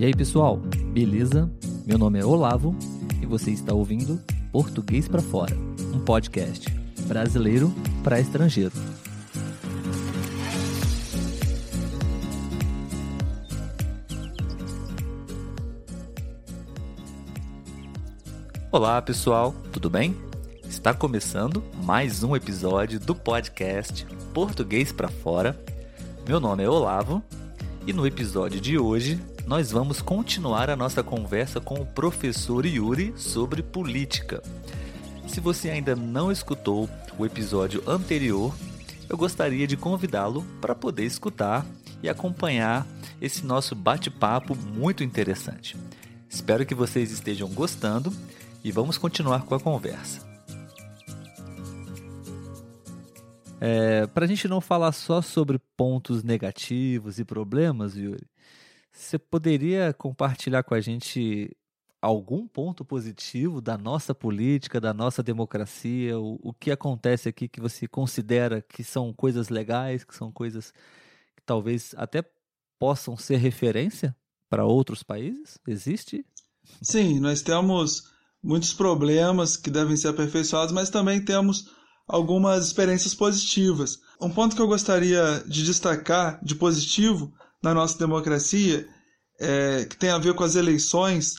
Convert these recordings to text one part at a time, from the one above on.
E aí, pessoal, beleza? Meu nome é Olavo e você está ouvindo Português para Fora, um podcast brasileiro para estrangeiro. Olá, pessoal, tudo bem? Está começando mais um episódio do podcast Português para Fora. Meu nome é Olavo e no episódio de hoje nós vamos continuar a nossa conversa com o professor Yuri sobre política. Se você ainda não escutou o episódio anterior, eu gostaria de convidá-lo para poder escutar e acompanhar esse nosso bate-papo muito interessante. Espero que vocês estejam gostando e vamos continuar com a conversa. É, Para a gente não falar só sobre pontos negativos e problemas, Yuri, você poderia compartilhar com a gente algum ponto positivo da nossa política, da nossa democracia? O, o que acontece aqui que você considera que são coisas legais, que são coisas que talvez até possam ser referência para outros países? Existe? Sim, nós temos muitos problemas que devem ser aperfeiçoados, mas também temos algumas experiências positivas. Um ponto que eu gostaria de destacar de positivo na nossa democracia, é, que tem a ver com as eleições,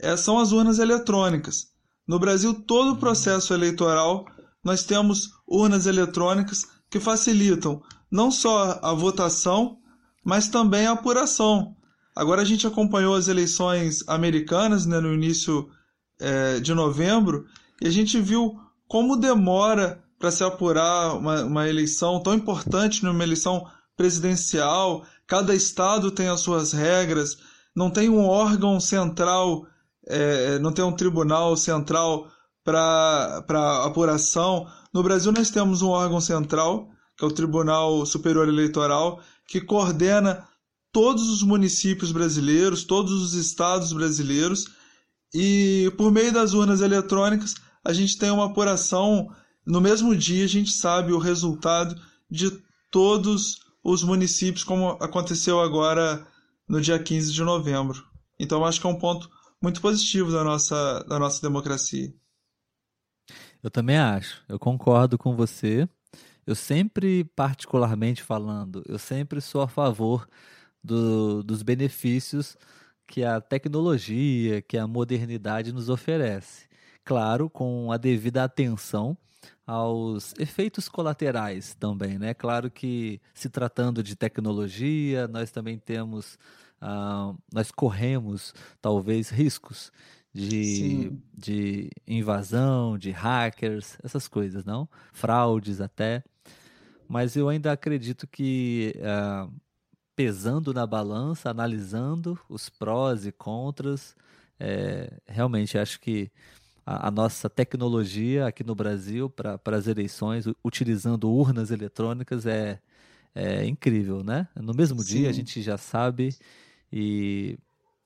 é, são as urnas eletrônicas. No Brasil, todo o processo eleitoral, nós temos urnas eletrônicas que facilitam não só a votação, mas também a apuração. Agora a gente acompanhou as eleições americanas né, no início é, de novembro e a gente viu como demora para se apurar uma, uma eleição tão importante, numa eleição presidencial. Cada estado tem as suas regras, não tem um órgão central, é, não tem um tribunal central para apuração. No Brasil, nós temos um órgão central, que é o Tribunal Superior Eleitoral, que coordena todos os municípios brasileiros, todos os estados brasileiros, e por meio das urnas eletrônicas, a gente tem uma apuração. No mesmo dia, a gente sabe o resultado de todos os municípios, como aconteceu agora no dia 15 de novembro. Então, acho que é um ponto muito positivo da nossa, da nossa democracia. Eu também acho. Eu concordo com você. Eu sempre, particularmente falando, eu sempre sou a favor do, dos benefícios que a tecnologia, que a modernidade nos oferece. Claro, com a devida atenção aos efeitos colaterais também, né? Claro que se tratando de tecnologia, nós também temos, uh, nós corremos talvez riscos de, de invasão, de hackers, essas coisas, não? Fraudes até. Mas eu ainda acredito que uh, pesando na balança, analisando os prós e contras. É, realmente acho que a, a, nossa tecnologia aqui no Brasil para as eleições, utilizando urnas eletrônicas, é, é incrível, né? No mesmo Sim. dia a gente já sabe e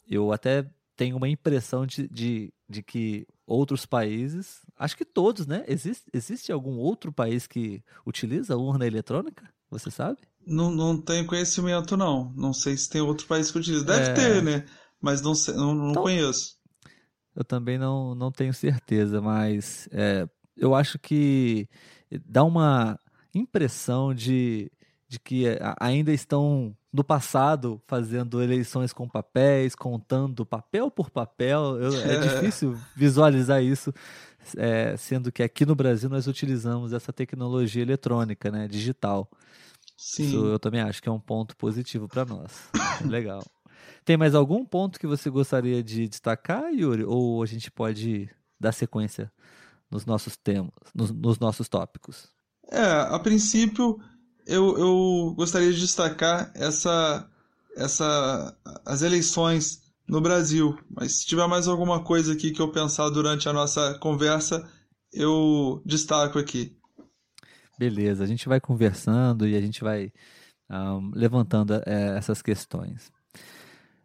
eu até tenho uma impressão de, de, de que outros países, acho que todos, né? Existe, existe algum outro país que utiliza urna eletrônica? Você sabe? Não, não tenho conhecimento, não. Não sei se tem outro país que utiliza. Deve é... ter, né? Mas não, sei, não, não então, conheço. Eu também não, não tenho certeza, mas é, eu acho que dá uma impressão de, de que ainda estão no passado fazendo eleições com papéis, contando papel por papel. Eu, é, é difícil visualizar isso, é, sendo que aqui no Brasil nós utilizamos essa tecnologia eletrônica, né, digital. Sim. Isso eu também acho que é um ponto positivo para nós. Legal. Tem mais algum ponto que você gostaria de destacar, Yuri? Ou a gente pode dar sequência nos nossos temas, nos, nos nossos tópicos? É, a princípio eu, eu gostaria de destacar essa, essa, as eleições no Brasil. Mas se tiver mais alguma coisa aqui que eu pensar durante a nossa conversa, eu destaco aqui. Beleza, a gente vai conversando e a gente vai um, levantando é, essas questões.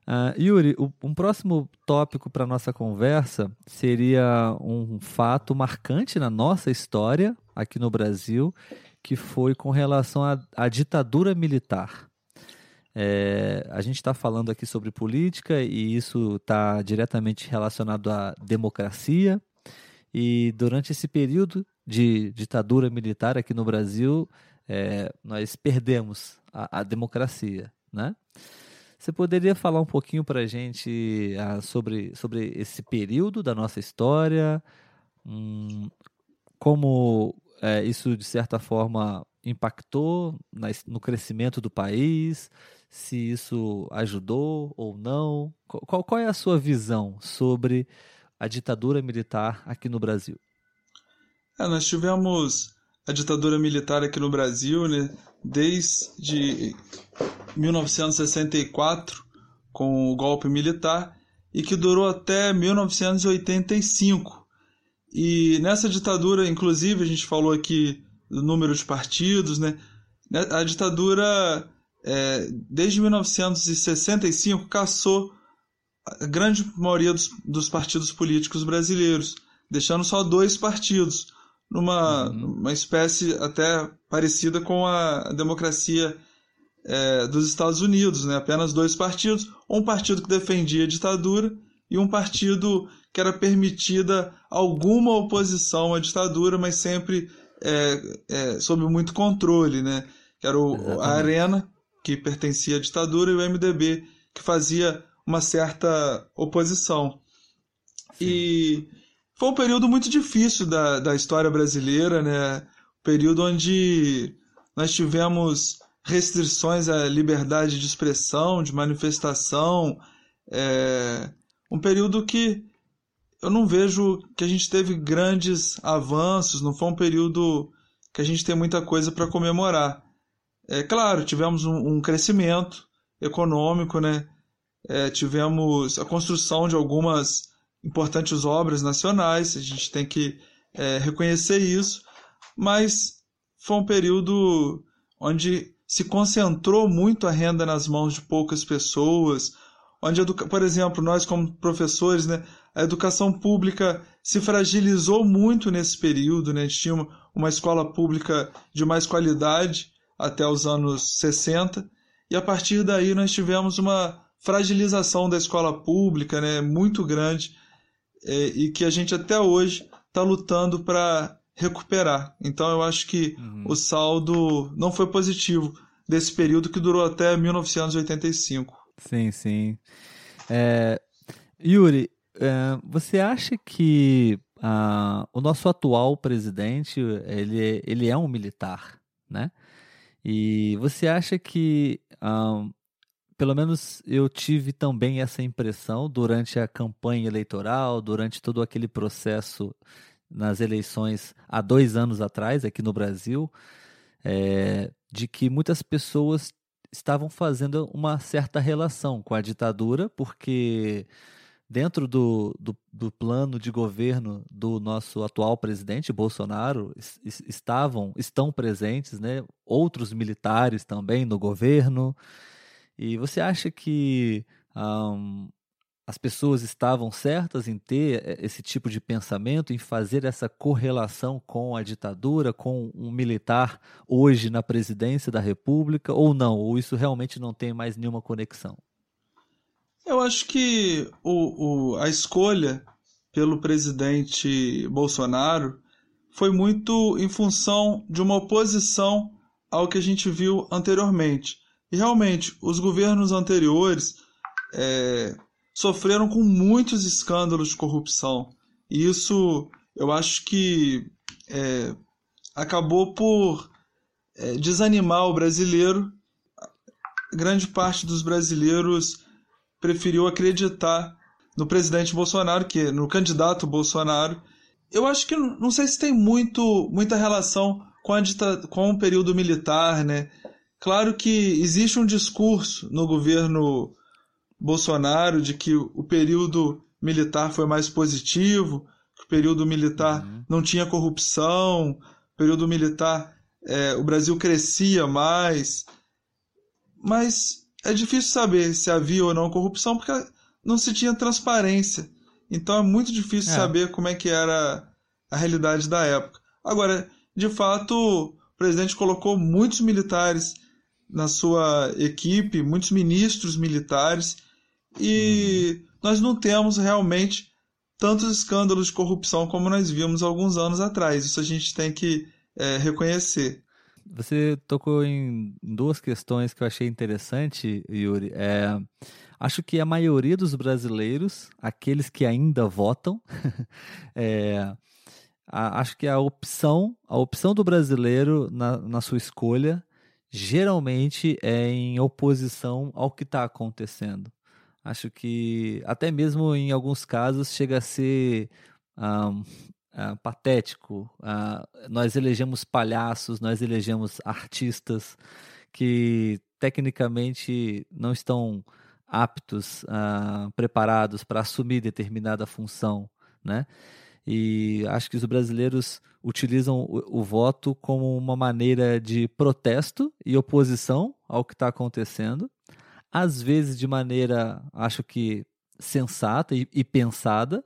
Uh, Yuri, o, um próximo tópico para nossa conversa seria um fato marcante na nossa história aqui no Brasil, que foi com relação à, ditadura militar. É, a gente está falando aqui sobre política e isso está diretamente relacionado à democracia. E durante esse período de ditadura militar aqui no Brasil, é, nós perdemos a, a, democracia, né? Você poderia falar um pouquinho para a gente ah, sobre, sobre esse período da nossa história, hum, como é, isso de certa forma impactou na, no crescimento do país, se isso ajudou ou não? Qual, qual é a sua visão sobre a ditadura militar aqui no Brasil? É, nós tivemos a ditadura militar aqui no Brasil, né, desde 1964, com o golpe militar, e que durou até 1985. E nessa ditadura, inclusive, a gente falou aqui do número de partidos, né? A ditadura, é, desde 1965, caçou a grande maioria dos, dos partidos políticos brasileiros, deixando só dois partidos, numa uhum. uma espécie até parecida com a democracia é, dos Estados Unidos, né? apenas dois partidos, um partido que defendia a ditadura e um partido que era permitida alguma oposição à ditadura, mas sempre é, é, sob muito controle, né? que era o, a Arena, que pertencia à ditadura, e o MDB, que fazia uma certa oposição. Sim. E foi um período muito difícil da, da história brasileira, né? Período onde nós tivemos restrições à liberdade de expressão, de manifestação, é, um período que eu não vejo que a gente teve grandes avanços, não foi um período que a gente tem muita coisa para comemorar. É claro, tivemos um, um crescimento econômico, né? É, tivemos a construção de algumas importantes obras nacionais, a gente tem que é, reconhecer isso, mas foi um período onde se concentrou muito a renda nas mãos de poucas pessoas, onde, por exemplo, nós como professores, né, a educação pública se fragilizou muito nesse período, né, a gente tinha uma escola pública de mais qualidade até os anos 60, e a partir daí nós tivemos uma fragilização da escola pública né, muito grande é, e que a gente até hoje está lutando para recuperar. Então eu acho que uhum. o saldo não foi positivo desse período que durou até 1985. Sim, sim. É, Yuri, é, você acha que uh, o nosso atual presidente ele, ele é um militar, né? E você acha que uh, pelo menos eu tive também essa impressão durante a campanha eleitoral, durante todo aquele processo nas eleições há dois anos atrás aqui no Brasil, é, de que muitas pessoas estavam fazendo uma certa relação com a ditadura, porque dentro do, do, do, plano de governo do nosso atual presidente Bolsonaro estavam estão presentes né, outros militares também no governo e você acha que um, as pessoas estavam certas em ter eh, esse tipo de pensamento, em fazer essa correlação com a ditadura, com um militar hoje na presidência da República, ou não? Ou isso realmente não tem mais nenhuma conexão? Eu acho que o, o, a escolha pelo presidente Bolsonaro foi muito em função de uma oposição ao que a gente viu anteriormente. E realmente, os governos anteriores é, sofreram com muitos escândalos de corrupção. E isso eu acho que é, acabou por é, desanimar o brasileiro. Grande parte dos brasileiros preferiu acreditar no presidente Bolsonaro, que no candidato Bolsonaro. Eu acho que não sei se tem muito, muita relação com, a, com o período militar, né? Claro que existe um discurso no governo Bolsonaro de que o período militar foi mais positivo, que o período militar uhum. não tinha corrupção, o período militar é, o Brasil crescia mais. Mas é difícil saber se havia ou não corrupção porque não se tinha transparência. Então é muito difícil é. saber como é que era a realidade da época. Agora, de fato, o presidente colocou muitos militares na sua equipe muitos ministros militares e uhum. nós não temos realmente tantos escândalos de corrupção como nós vimos alguns anos atrás. Isso a gente tem que é, reconhecer. Você tocou em duas questões que eu achei interessante, Yuri. É, acho que a maioria dos brasileiros, aqueles que ainda votam, é, a, acho que a opção, a opção do brasileiro na, na sua escolha geralmente é em oposição ao que está acontecendo. Acho que até mesmo em alguns casos chega a ser um, uh, patético. Uh, nós elegemos palhaços, nós elegemos artistas que tecnicamente não estão aptos, uh, preparados para assumir determinada função, né? E acho que os brasileiros utilizam o, o voto como uma maneira de protesto e oposição ao que está acontecendo, às vezes de maneira, acho que sensata e, e pensada,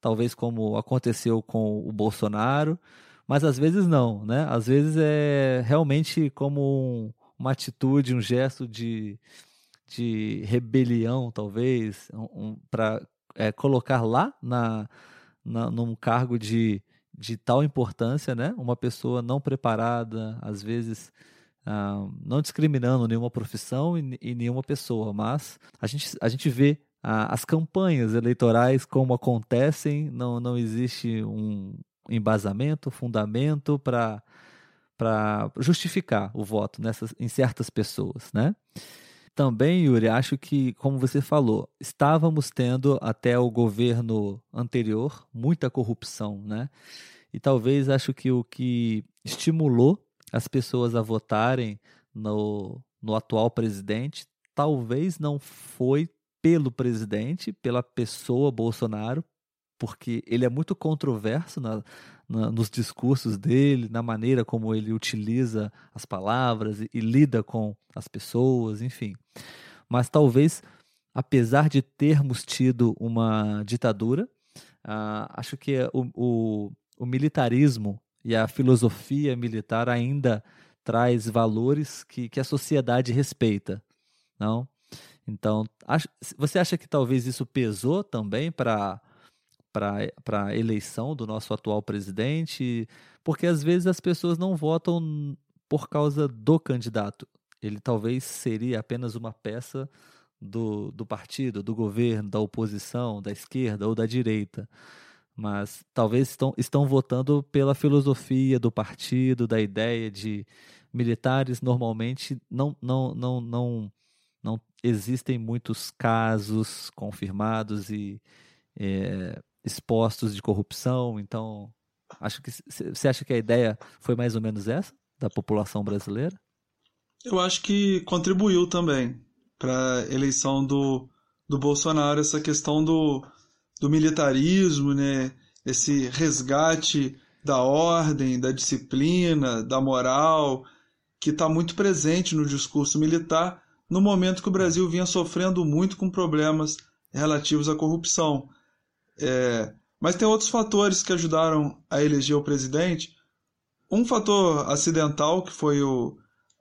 talvez como aconteceu com o Bolsonaro, mas às vezes não, né? Às vezes é realmente como um, uma atitude, um gesto de, de rebelião, talvez, um, um, para é, colocar lá na, na, num cargo de, de tal importância, né? Uma pessoa não preparada, às vezes ah, não discriminando nenhuma profissão e, e, nenhuma pessoa, mas a gente, a gente vê as campanhas eleitorais como acontecem, não, não existe um embasamento, fundamento para para justificar o voto nessas, em certas pessoas, né? Também, Yuri, acho que, como você falou, estávamos tendo até o governo anterior muita corrupção, né? E talvez acho que o que estimulou as pessoas a votarem no, no atual presidente talvez não foi pelo presidente, pela pessoa Bolsonaro, porque ele é muito controverso na, na, nos discursos dele, na maneira como ele utiliza as palavras e, e lida com as pessoas, enfim. Mas talvez, apesar de termos tido uma ditadura, uh, acho que o, o, o militarismo e a filosofia militar ainda traz valores que, que a sociedade respeita, não? Então, acho, você acha que talvez isso pesou também para para a eleição do nosso atual presidente? Porque às vezes as pessoas não votam por causa do candidato. Ele talvez seria apenas uma peça do, do partido, do governo, da oposição, da esquerda ou da direita. Mas talvez estão, estão votando pela filosofia do partido, da ideia de militares normalmente não, não, não, não não existem muitos casos confirmados e é, expostos de corrupção. Então, acho que você acha que a ideia foi mais ou menos essa da população brasileira? Eu acho que contribuiu também para a eleição do, do Bolsonaro essa questão do, do militarismo, né? Esse resgate da ordem, da disciplina, da moral, que está muito presente no discurso militar no momento que o Brasil vinha sofrendo muito com problemas relativos à corrupção. É, mas tem outros fatores que ajudaram a eleger o presidente. Um fator acidental, que foi o,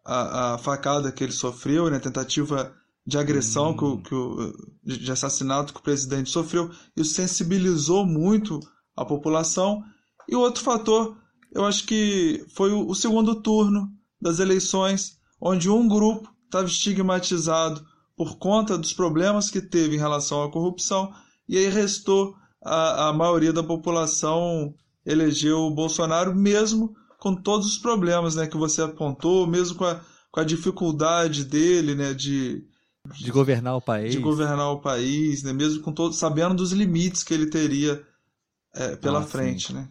a, a facada que ele sofreu, né, a tentativa de agressão, que o, que o, de assassinato que o presidente sofreu, isso sensibilizou muito a população. E o outro fator, eu acho que foi o, o segundo turno das eleições, onde um grupo estava estigmatizado por conta dos problemas que teve em relação à corrupção, e aí restou a, a maioria da população elegeu o Bolsonaro, mesmo com todos os problemas né, que você apontou, mesmo com a, com a dificuldade dele né, de, de governar o país. De governar o país, né, mesmo com todo, sabendo dos limites que ele teria é, pela ah, frente. Né?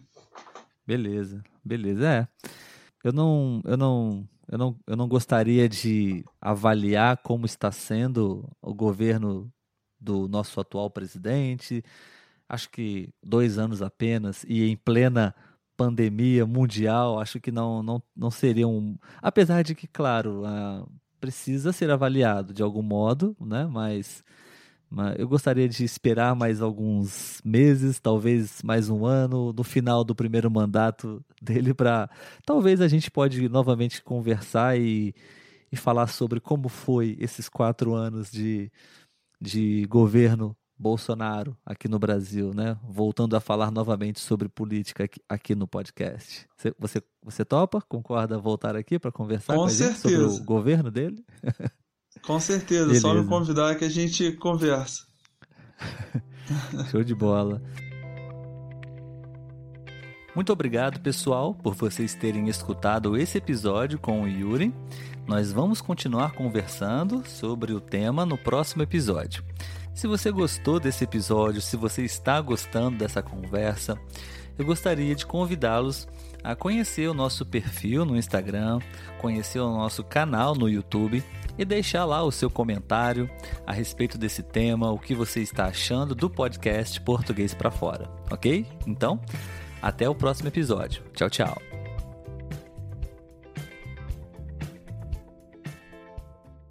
Beleza, beleza. É. Eu não, eu não eu não, eu não gostaria de avaliar como está sendo o governo do nosso atual presidente. Acho que dois anos apenas e em plena pandemia mundial, acho que não, não, não seria um. Apesar de que, claro, uh, precisa ser avaliado de algum modo, né? Mas eu gostaria de esperar mais alguns meses, talvez mais um ano, no final do primeiro mandato dele, para talvez a gente pode novamente conversar e, e falar sobre como foi esses quatro anos de, de governo Bolsonaro aqui no Brasil, né? Voltando a falar novamente sobre política aqui, aqui no podcast. Você, você, você topa? Concorda voltar aqui para conversar com, com a gente sobre o governo dele? Com certeza, Beleza. só me convidar que a gente conversa. Show de bola. Muito obrigado, pessoal, por vocês terem escutado esse episódio com o Yuri. Nós vamos continuar conversando sobre o tema no próximo episódio. Se você gostou desse episódio, se você está gostando dessa conversa, eu gostaria de convidá-los a conhecer o nosso perfil no Instagram, conhecer o nosso canal no YouTube e deixar lá o seu comentário a respeito desse tema, o que você está achando do podcast Português para Fora, ok? Então, até o próximo episódio. Tchau, tchau.